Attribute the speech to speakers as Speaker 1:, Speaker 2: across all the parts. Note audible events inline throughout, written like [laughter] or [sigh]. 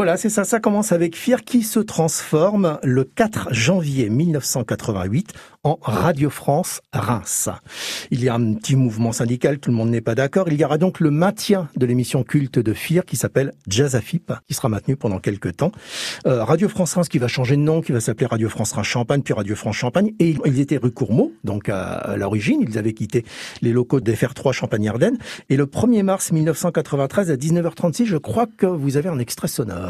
Speaker 1: Voilà, c'est ça. Ça commence avec FIR qui se transforme le 4 janvier 1988 en Radio France Reims. Il y a un petit mouvement syndical, tout le monde n'est pas d'accord. Il y aura donc le maintien de l'émission culte de FIR qui s'appelle Jazz Afip, qui sera maintenu pendant quelques temps. Euh, Radio France Reims qui va changer de nom, qui va s'appeler Radio France Reims Champagne, puis Radio France Champagne. Et ils étaient rue Courmeau, donc à, l'origine. Ils avaient quitté les locaux de FR3 Champagne-Ardenne. Et le 1er mars 1993 à 19h36, je crois que vous avez un extrait sonore.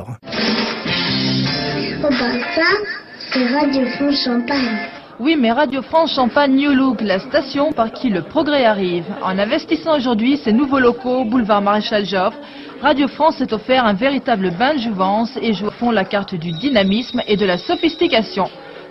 Speaker 2: Oh bah ça, c'est Radio France Champagne.
Speaker 3: Oui, mais Radio France Champagne New Look, la station par qui le progrès arrive. En investissant aujourd'hui ces nouveaux locaux, boulevard Maréchal Joffre, Radio France s'est offert un véritable bain de jouvence et joue au fond la carte du dynamisme et de la sophistication.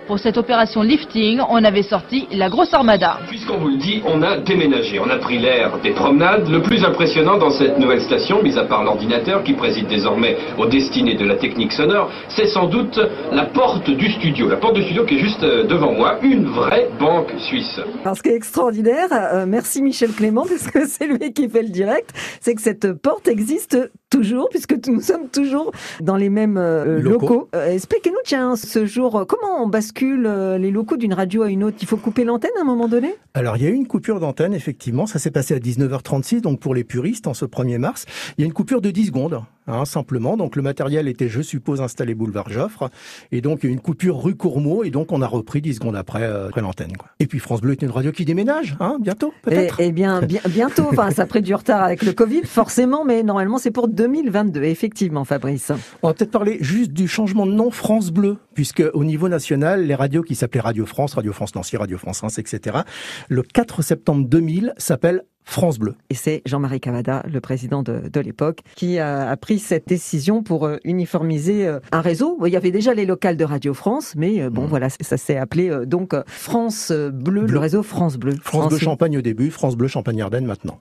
Speaker 3: Pour cette opération lifting, on avait sorti la grosse armada.
Speaker 4: Puisqu'on vous le dit, on a déménagé. On a pris l'air des promenades. Le plus impressionnant dans cette nouvelle station, mis à part l'ordinateur qui préside désormais aux destinées de la technique sonore, c'est sans doute la porte du studio. La porte du studio qui est juste euh, devant moi, une vraie banque suisse.
Speaker 5: Alors ce qui est extraordinaire, euh, merci Michel Clément, [laughs] parce que c'est lui qui fait le direct, c'est que cette porte existe toujours, puisque nous sommes toujours dans les mêmes euh, locaux. Expliquez-nous, tiens, ce jour, comment on bascule euh, les locaux d'une radio à une autre? Il faut couper l'antenne à un moment donné?
Speaker 1: Alors, il y a eu une coupure d'antenne, effectivement. Ça s'est passé à 19h36, donc pour les puristes, en ce 1er mars. Il y a une coupure de 10 secondes, hein, simplement. Donc, le matériel était, je suppose, installé boulevard Joffre. Et donc, il y a eu une coupure rue Courmeau. Et donc, on a repris 10 secondes après, euh, après l'antenne. Et puis, France Bleu est une radio qui déménage, hein, bientôt, peut-être
Speaker 5: Eh, eh [laughs] bien, bientôt. enfin, ça a pris du retard avec le Covid, forcément. Mais normalement, c'est pour 2022, effectivement, Fabrice.
Speaker 1: On va peut-être parler juste du changement de nom France Bleu, puisque au niveau national, les radios qui s'appelaient Radio France, Radio France Nancy, Radio France Reims, etc. Le 4 septembre 2000 s'appelle France Bleu.
Speaker 5: Et c'est Jean-Marie Cavada, le président de, l'époque, qui a, pris cette décision pour euh, uniformiser euh, un réseau. Il y avait déjà les locales de Radio France, mais euh, bon, mmh. voilà, ça s'est appelé donc France Bleu, le réseau France Bleu.
Speaker 1: France Bleu Champagne au début, France Bleu Champagne-Ardenne maintenant.